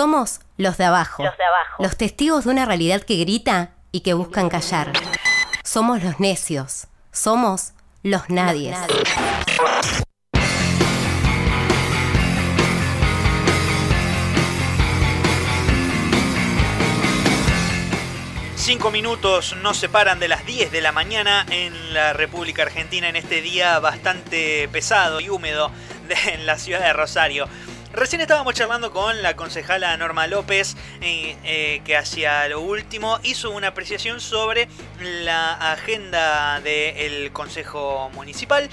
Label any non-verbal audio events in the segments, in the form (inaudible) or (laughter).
Somos los de abajo. Los de abajo. Los testigos de una realidad que grita y que buscan callar. Somos los necios. Somos los nadies. Cinco minutos nos separan de las 10 de la mañana en la República Argentina en este día bastante pesado y húmedo de- en la ciudad de Rosario. Recién estábamos charlando con la concejala Norma López, eh, que hacia lo último hizo una apreciación sobre la agenda del Consejo Municipal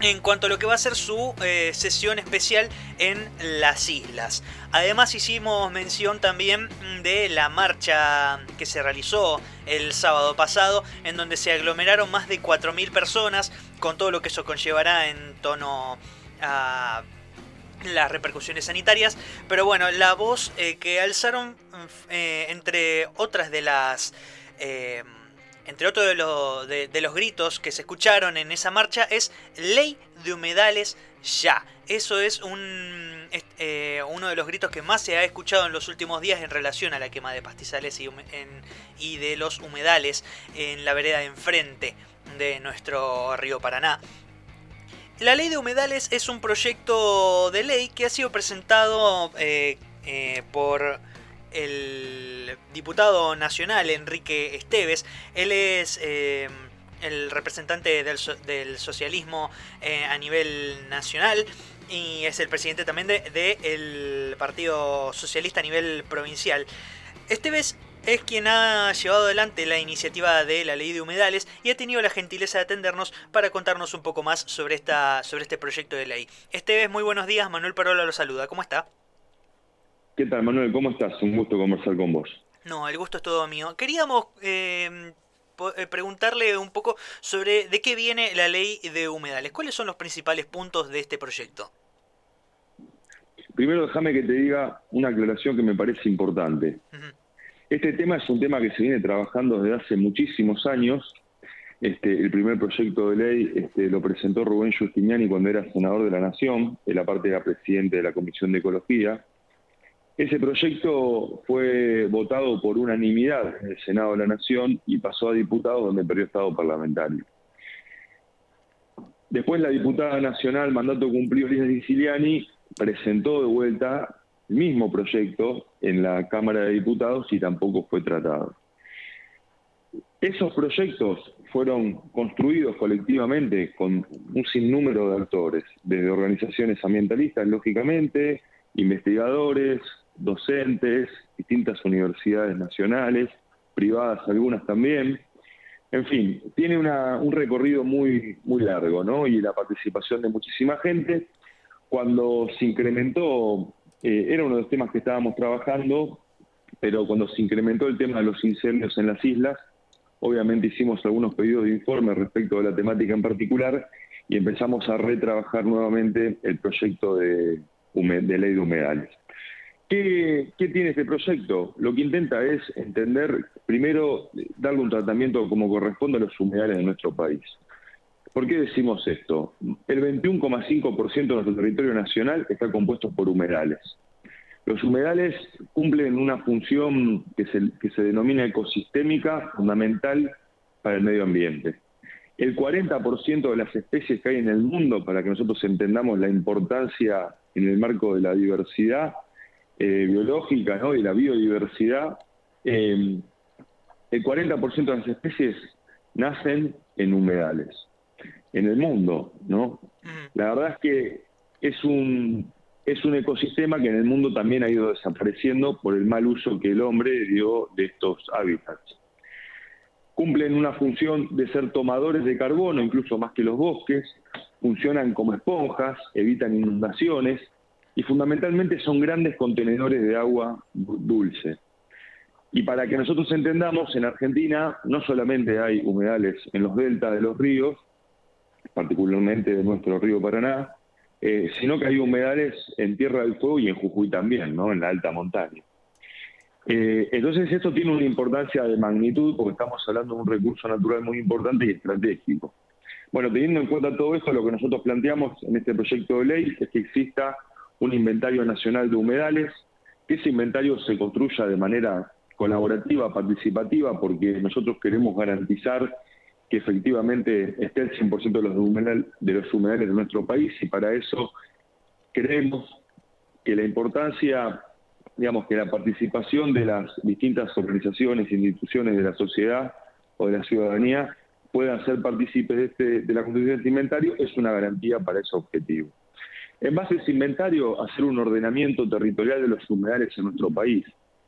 en cuanto a lo que va a ser su eh, sesión especial en las islas. Además hicimos mención también de la marcha que se realizó el sábado pasado, en donde se aglomeraron más de 4.000 personas, con todo lo que eso conllevará en tono a las repercusiones sanitarias. Pero bueno, la voz eh, que alzaron, eh, entre otras de las... eh, entre otros de, de- los gritos que se escucharon en esa marcha es ley de humedales ya. Eso es un, uno de los gritos que más se ha escuchado en los últimos días en relación a la quema de pastizales y, y de los humedales en la vereda de enfrente de nuestro río Paraná. La ley de humedales es un proyecto de ley que ha sido presentado eh, eh, por el diputado nacional Enrique Esteves. Él es eh, el representante del, so- del socialismo a nivel nacional y es el presidente también del de, el Partido Socialista a nivel provincial. Esteves es quien ha llevado adelante la iniciativa de la ley de humedales y ha tenido la gentileza de atendernos para contarnos un poco más sobre, esta, sobre este proyecto de ley. Esteves, muy buenos días. Manuel Parola lo saluda. ¿Cómo está? ¿Qué tal, Manuel? ¿Cómo estás? Un gusto conversar con vos. No, el gusto es todo mío. Queríamos eh, po- eh, preguntarle un poco sobre de qué viene la ley de humedales. ¿Cuáles son los principales puntos de este proyecto? Primero déjame que te diga una aclaración que me parece importante. Este tema es un tema que se viene trabajando desde hace muchísimos años. Este, el primer proyecto de ley este, lo presentó Rubén Giustiniani cuando era senador de la Nación, él aparte era presidente de la Comisión de Ecología. Ese proyecto fue votado por unanimidad en el Senado de la Nación y pasó a diputados donde perdió estado parlamentario. Después la diputada nacional, mandato cumplido Lisa Siciliani, presentó de vuelta el mismo proyecto en la Cámara de Diputados y tampoco fue tratado. Esos proyectos fueron construidos colectivamente con un sinnúmero de actores, desde organizaciones ambientalistas, lógicamente, investigadores, docentes, distintas universidades nacionales, privadas algunas también. En fin, tiene una- un recorrido muy, muy largo, ¿no? Y la participación de muchísima gente. Cuando se incrementó, eh, era uno de los temas que estábamos trabajando, pero cuando se incrementó el tema de los incendios en las islas, obviamente hicimos algunos pedidos de informe respecto de la temática en particular y empezamos a retrabajar nuevamente el proyecto de, ley de humedales. ¿Qué, qué tiene este proyecto? Lo que intenta es entender, primero, darle un tratamiento como corresponde a los humedales de nuestro país. ¿Por qué decimos esto? El 21,5% de nuestro territorio nacional está compuesto por humedales. Los humedales cumplen una función que se, denomina ecosistémica fundamental para el medio ambiente. El 40% de las especies que hay en el mundo, para que nosotros entendamos la importancia en el marco de la diversidad eh, biológica y la biodiversidad, eh, el 40% de las especies nacen en humedales, en el mundo, ¿no? La verdad es que es un, es un ecosistema que en el mundo también ha ido desapareciendo por el mal uso que el hombre dio de estos hábitats. Cumplen una función de ser tomadores de carbono, incluso más que los bosques, funcionan como esponjas, evitan inundaciones y fundamentalmente son grandes contenedores de agua du- dulce. Y para que nosotros entendamos, en Argentina no solamente hay humedales en los deltas de los ríos, particularmente de nuestro río Paraná, eh, sino que hay humedales en Tierra del Fuego y en Jujuy también, ¿no? en la alta montaña. Eh, entonces esto tiene una importancia de magnitud porque estamos hablando de un recurso natural muy importante y estratégico. Bueno, teniendo en cuenta todo esto, lo que nosotros planteamos en este proyecto de ley es que exista un inventario nacional de humedales que ese inventario se construya de manera colaborativa, participativa, porque nosotros queremos garantizar que efectivamente esté el 100% de los, humedales, de los humedales de nuestro país y para eso creemos que la importancia, digamos, que la participación de las distintas organizaciones e instituciones de la sociedad o de la ciudadanía puedan ser partícipes de, este, de la construcción de este inventario es una garantía para ese objetivo. En base a ese inventario, hacer un ordenamiento territorial de los humedales en nuestro país.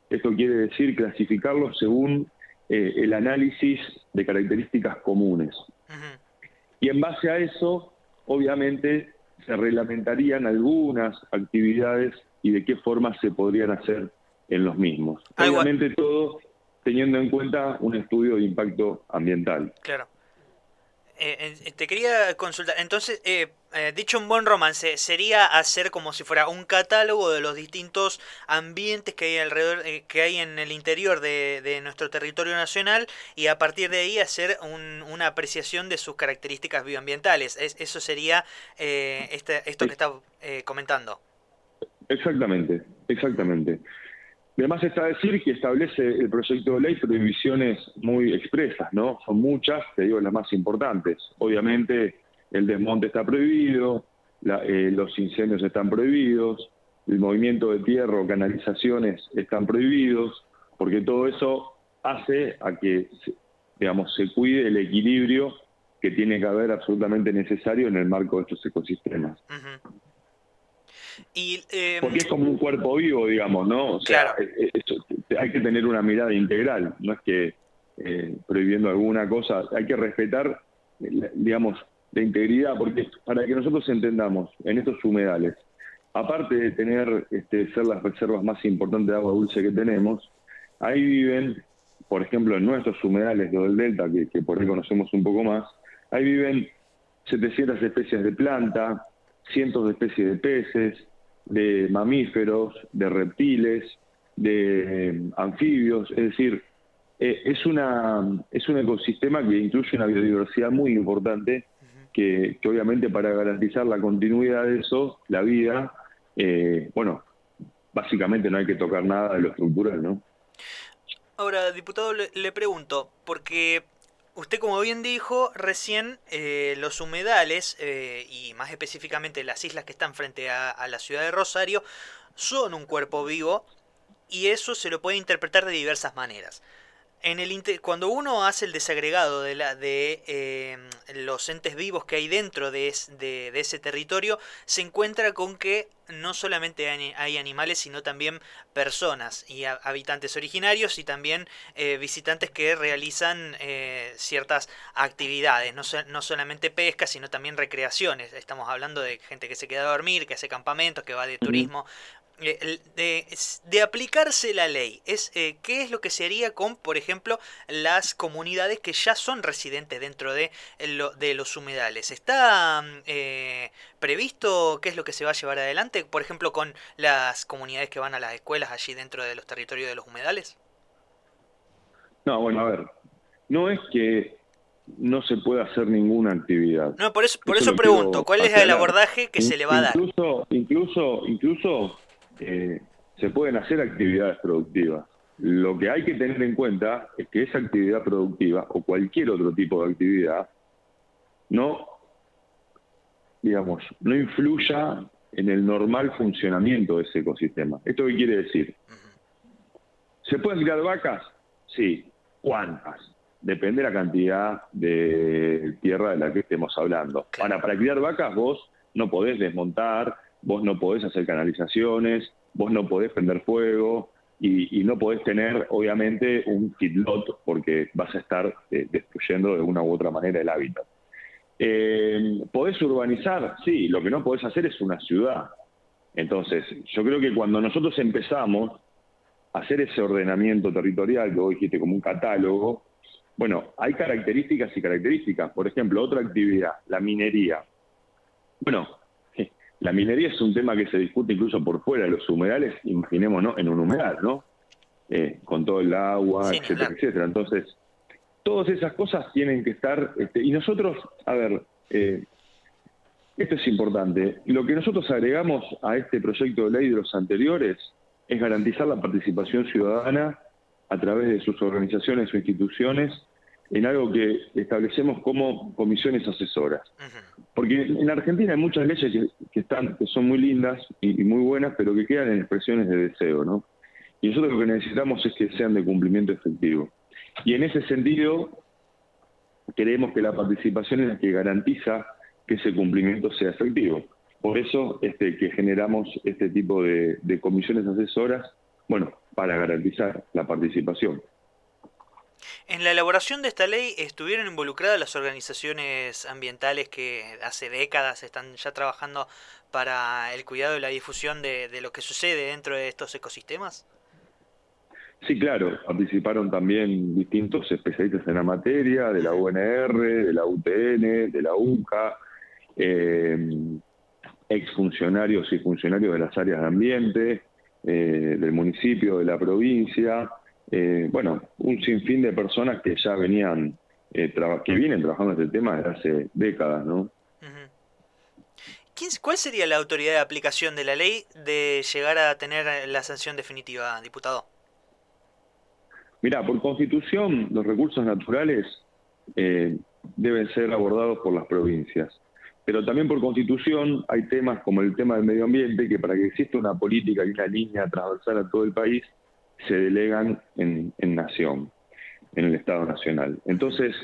Esto quiere decir clasificarlos según eh, el análisis de características comunes. Y en base a eso, obviamente, se reglamentarían algunas actividades y de qué forma se podrían hacer en los mismos. Obviamente todo teniendo en cuenta un estudio de impacto ambiental. Claro. Eh, eh, te quería consultar, entonces, eh, dicho un buen romance, sería hacer como si fuera un catálogo de los distintos ambientes que hay alrededor, que hay en el interior de, nuestro territorio nacional y a partir de ahí hacer una apreciación de sus características bioambientales. eso sería este, esto que está comentando. Exactamente, exactamente. Además está decir que establece el proyecto de ley prohibiciones muy expresas, ¿no? Son muchas, te digo las más importantes. Obviamente el desmonte está prohibido, eh, los incendios están prohibidos, el movimiento de tierra o canalizaciones están prohibidos, porque todo eso hace a que, digamos, se cuide el equilibrio que tiene que haber absolutamente necesario en el marco de estos ecosistemas. Em, Porque es como un cuerpo vivo, digamos, ¿no? O sea, hay que tener una mirada integral, no es que eh, prohibiendo alguna cosa, hay que respetar, digamos, la integridad, porque para que nosotros entendamos, en estos humedales, aparte de tener, este, ser las reservas más importantes de agua dulce que tenemos, ahí viven, por ejemplo, en nuestros humedales del Delta, que, que por ahí conocemos un poco más, ahí viven 700 especies de planta, cientos de especies de peces, de mamíferos, de reptiles, de eh, anfibios, es decir, eh, es, una, es un ecosistema que incluye una biodiversidad muy importante, que, obviamente para garantizar la continuidad de eso, la vida, eh, bueno, básicamente no hay que tocar nada de lo estructural, ¿no? Ahora, diputado, le pregunto, porque Usted, como bien dijo, recién eh, los humedales, eh, y más específicamente las islas que están frente a, la ciudad de Rosario, son un cuerpo vivo y eso se lo puede interpretar de diversas maneras en el cuando uno hace el desagregado de, la, de em, los entes vivos que hay dentro de, ese territorio, se encuentra con que no solamente hay, animales, sino también personas y habitantes originarios y también eh, visitantes que realizan eh, ciertas actividades, no, no, solamente pesca, sino también recreaciones. Estamos hablando de gente que se queda a dormir, que hace campamentos, que va de turismo. Eh, de, aplicarse la ley, es eh, qué es lo que se haría con, por ejemplo, las comunidades que ya son residentes dentro de, de los humedales. ¿Está eh, previsto qué es lo que se va a llevar adelante, por ejemplo, con las comunidades que van a las escuelas allí dentro de los territorios de los humedales? No, bueno, a ver, no es que no se pueda hacer ninguna actividad. No, por eso, por eso, pregunto, ¿cuál es el abordaje que se le va a dar? Incluso, incluso, incluso eh, se pueden hacer actividades productivas. Lo que hay que tener en cuenta es que esa actividad productiva o cualquier otro tipo de actividad no, digamos, no influya en el normal funcionamiento de ese ecosistema. ¿Esto qué quiere decir? ¿Se pueden criar vacas? Sí. ¿Cuántas? Depende de la cantidad de tierra de la que estemos hablando. Para, para criar vacas vos no podés desmontar vos no podés hacer canalizaciones, vos no podés prender fuego y, no podés tener, obviamente, un feedlot porque vas a estar eh, destruyendo de una u otra manera el hábitat. Eh, ¿Podés urbanizar? Sí, lo que no podés hacer es una ciudad. Entonces, yo creo que cuando nosotros empezamos a hacer ese ordenamiento territorial, que vos dijiste como un catálogo, bueno, hay características y características. Por ejemplo, otra actividad, la minería. Bueno, la minería es un tema que se discute incluso por fuera de los humedales, imaginémonos en un humedal, ¿no? Eh, con todo el agua, etcétera, etcétera. Entonces, todas esas cosas tienen que estar, este, y nosotros, a ver, eh, esto es importante, lo que nosotros agregamos a este proyecto de ley de los anteriores es garantizar la participación ciudadana a través de sus organizaciones o instituciones en algo que establecemos como comisiones asesoras. Porque en Argentina hay muchas leyes que, están, que son muy lindas y, muy buenas, pero que quedan en expresiones de deseo, ¿no? Y nosotros lo que necesitamos es que sean de cumplimiento efectivo. Y en ese sentido, creemos que la participación es la que garantiza que ese cumplimiento sea efectivo. Por eso este, que generamos este tipo de comisiones asesoras, bueno, para garantizar la participación. En la elaboración de esta ley estuvieron involucradas las organizaciones ambientales que hace décadas están ya trabajando para el cuidado y la difusión de, lo que sucede dentro de estos ecosistemas. Sí, claro, participaron también distintos especialistas en la materia, de la UNR, de la UTN, de la UCA, eh, exfuncionarios y funcionarios de las áreas de ambiente, eh, del municipio, de la provincia, eh, bueno, un sinfín de personas que ya venían, eh, que vienen trabajando este tema desde hace décadas, ¿no? ¿Cuál sería la autoridad de aplicación de la ley de llegar a tener la sanción definitiva, diputado? Mira, por constitución, los recursos naturales eh, deben ser abordados por las provincias. Pero también por constitución hay temas como el tema del medio ambiente, que para que exista una política y una línea transversal a todo el país, se delegan en, nación, en el Estado Nacional. Entonces,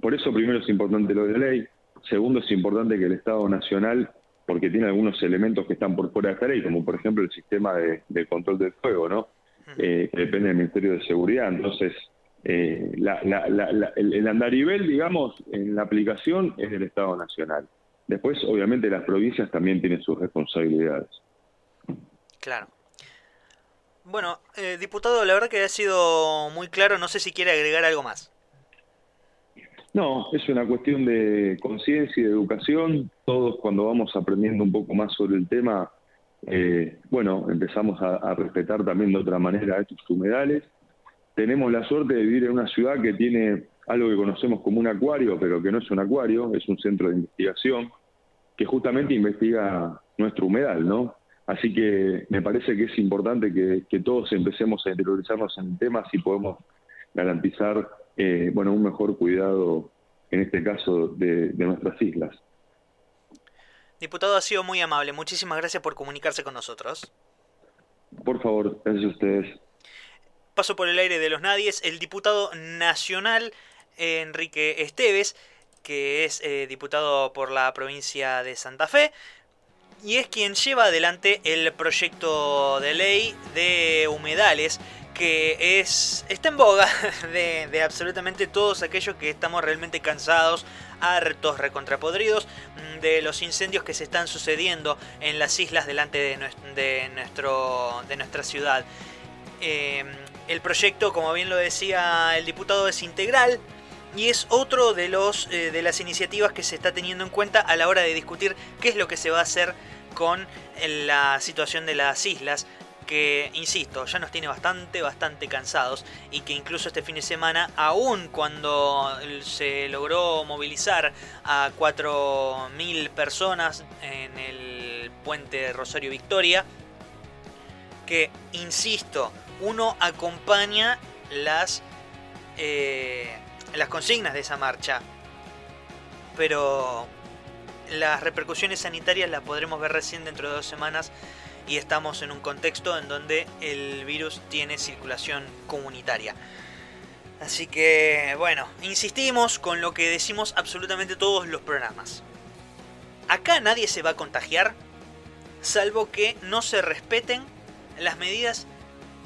por eso primero es importante lo de la ley, segundo es importante que el Estado Nacional, porque tiene algunos elementos que están por fuera de esta ley, como por ejemplo el sistema de, control del fuego, ¿no? Eh, que depende del Ministerio de Seguridad. Entonces, eh, el, el andarivel, digamos, en la aplicación es del Estado Nacional. Después, obviamente, las provincias también tienen sus responsabilidades. Claro. Bueno, eh, diputado, la verdad que ha sido muy claro, no sé si quiere agregar algo más. No, es una cuestión de conciencia y de educación. Todos cuando vamos aprendiendo un poco más sobre el tema, eh, bueno, empezamos a, respetar también de otra manera estos humedales. Tenemos la suerte de vivir en una ciudad que tiene algo que conocemos como un acuario, pero que no es un acuario, es un centro de investigación que justamente investiga nuestro humedal, ¿no? Así que me parece que es importante que, todos empecemos a interiorizarnos en el tema si podemos garantizar eh, bueno, un mejor cuidado, en este caso, de, nuestras islas. Diputado, ha sido muy amable. Muchísimas gracias por comunicarse con nosotros. Por favor, gracias a ustedes. Paso por el aire de los nadies, el diputado nacional Enrique Esteves, que es eh, diputado por la provincia de Santa Fe, y es quien lleva adelante el proyecto de ley de humedales que es, está en boga (laughs) de, absolutamente todos aquellos que estamos realmente cansados, hartos, recontrapodridos mm, de los incendios que se están sucediendo en las islas delante de, de nuestra ciudad. Em, el proyecto, como bien lo decía el diputado, es integral y es otro de, los, eh, de las iniciativas que se está teniendo en cuenta a la hora de discutir qué es lo que se va a hacer con la situación de las islas que, insisto, ya nos tiene bastante, bastante cansados y que incluso este fin de semana, aún cuando se logró movilizar a 4.000 personas en el puente Rosario Victoria, que, insisto, uno acompaña las, eh, las consignas de esa marcha, pero las repercusiones sanitarias las podremos ver recién dentro de dos semanas y estamos en un contexto en donde el virus tiene circulación comunitaria. Así que, bueno, insistimos con lo que decimos absolutamente todos los programas. Acá nadie se va a contagiar, salvo que no se respeten las medidas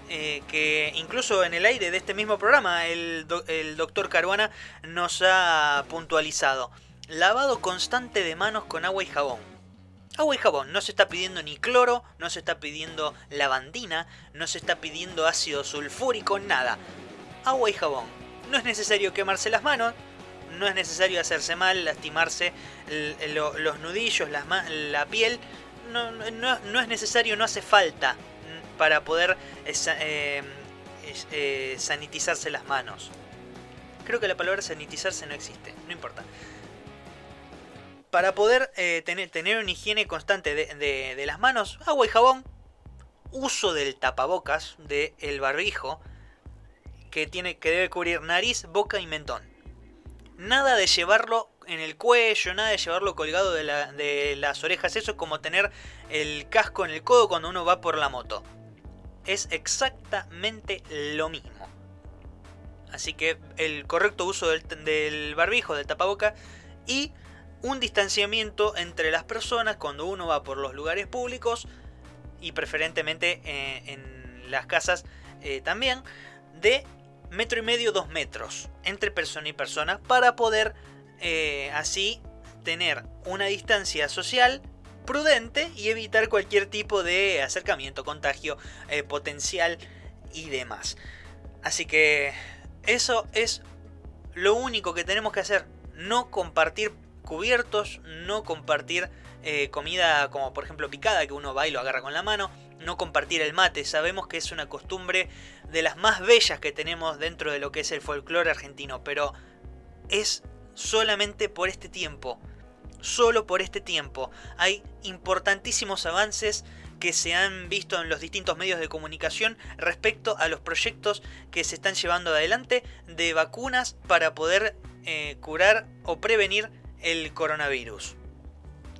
eh, que incluso en el aire de este mismo programa el, el doctor Caruana nos ha puntualizado lavado constante de manos con agua y jabón. Agua y jabón, no se está pidiendo ni cloro, no se está pidiendo lavandina, no se está pidiendo ácido sulfúrico, nada. Agua y jabón. No es necesario quemarse las manos, no es necesario hacerse mal, lastimarse los nudillos, la piel. No, es necesario, no hace falta para poder eh, eh, sanitizarse las manos. Creo que la palabra sanitizarse no existe, no importa para poder eh, tener, una higiene constante de, las manos, agua y jabón, uso del tapabocas, del barbijo, que, tiene, que debe cubrir nariz, boca y mentón. Nada de llevarlo en el cuello, nada de llevarlo colgado de las orejas. Eso es como tener el casco en el codo cuando uno va por la moto. Es exactamente lo mismo. Así que el correcto uso del, barbijo, del tapaboca y un distanciamiento entre las personas cuando uno va por los lugares públicos y preferentemente eh, en las casas eh, también de metro y medio, dos metros entre persona y persona para poder eh, así tener una distancia social prudente y evitar cualquier tipo de acercamiento, contagio potencial y demás. Así que eso es lo único que tenemos que hacer. No compartir cubiertos, no compartir eh, comida como por ejemplo picada que uno va y lo agarra con la mano, no compartir el mate. Sabemos que es una costumbre de las más bellas que tenemos dentro de lo que es el folclore argentino, pero es solamente por este tiempo. Solo por este tiempo. Hay importantísimos avances que se han visto en los distintos medios de comunicación respecto a los proyectos que se están llevando adelante de vacunas para poder eh, curar o prevenir el coronavirus.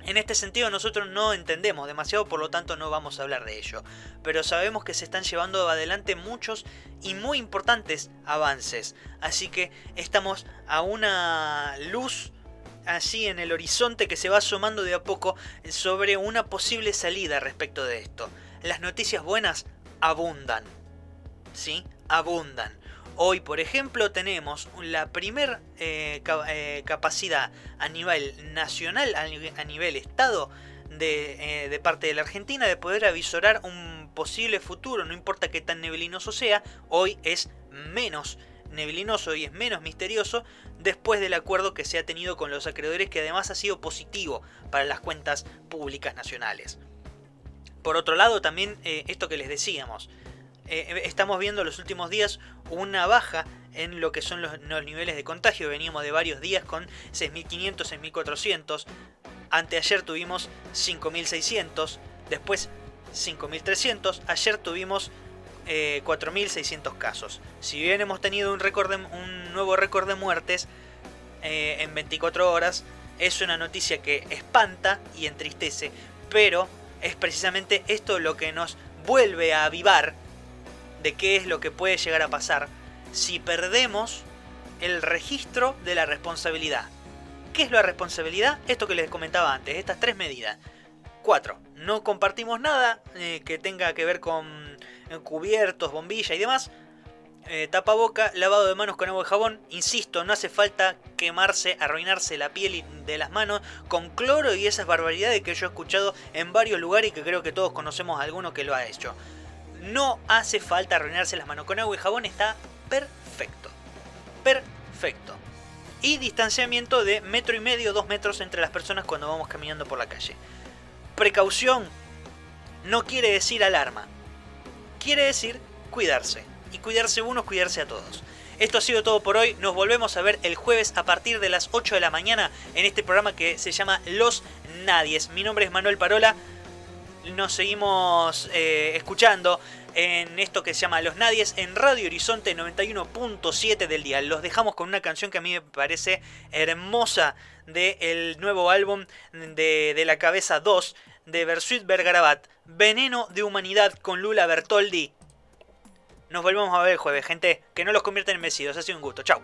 En este sentido nosotros no entendemos demasiado, por lo tanto no vamos a hablar de ello. Pero sabemos que se están llevando adelante muchos y muy importantes avances. Así que estamos a una luz así en el horizonte que se va asomando de a poco sobre una posible salida respecto de esto. Las noticias buenas abundan. ¿Sí? Abundan. Hoy, por ejemplo, tenemos la primer eh, eh, capacidad a nivel nacional, a nivel estado, de, eh, de, parte de la Argentina de poder avisorar un posible futuro, no importa qué tan neblinoso sea, hoy es menos neblinoso y es menos misterioso después del acuerdo que se ha tenido con los acreedores que además ha sido positivo para las cuentas públicas nacionales. Por otro lado, también eh, esto que les decíamos, eh, estamos viendo en los últimos días una baja en lo que son los, niveles de contagio. Veníamos de varios días con 6.500, 6.400. Anteayer tuvimos 5.600. Después 5.300. Ayer tuvimos 4.600 eh, casos. Si bien hemos tenido un nuevo récord de muertes eh, en 24 horas, es una noticia que espanta y entristece, pero es precisamente esto lo que nos vuelve a avivar de qué es lo que puede llegar a pasar si perdemos el registro de la responsabilidad. ¿Qué es la responsabilidad? Esto que les comentaba antes, estas tres medidas. 4. No compartimos nada eh, que tenga que ver con cubiertos, bombilla y demás. Eh, tapaboca, lavado de manos con agua y jabón. Insisto, no hace falta quemarse, arruinarse la piel de las manos con cloro y esas barbaridades que yo he escuchado en varios lugares y que creo que todos conocemos a alguno que lo ha hecho. No hace falta arruinarse las manos con agua y jabón, está perfecto. Perfecto. Y distanciamiento de metro y medio, dos metros entre las personas cuando vamos caminando por la calle. Precaución no quiere decir alarma quiere decir cuidarse. Y cuidarse uno cuidarse a todos. Esto ha sido todo por hoy. Nos volvemos a ver el jueves a partir de las 8 de la mañana en este programa que se llama Los Nadies. Mi nombre es Manuel Parola. Nos seguimos eh, escuchando en esto que se llama Los Nadies en Radio Horizonte 91.7 del día. Los dejamos con una canción que a mí me parece hermosa del nuevo álbum de, de La Cabeza 2 de Bersuit Bergarabat, Veneno de Humanidad con Lula Bertoldi. Nos volvemos a ver el jueves, gente. Que no los convierten en mesidos. Ha sido un gusto. Chao.